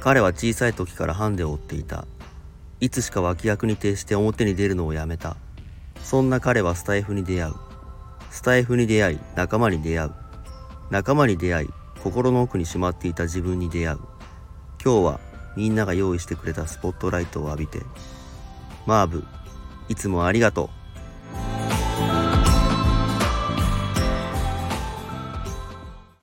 彼は小さい時からハンデを負っていた。いつしか脇役に徹して表に出るのをやめた。そんな彼はスタイフに出会う。スタイフに出会い仲間に出会う。仲間に出会い心の奥にしまっていた自分に出会う。今日はみんなが用意してくれたスポットライトを浴びて。マーブいつもありがとう。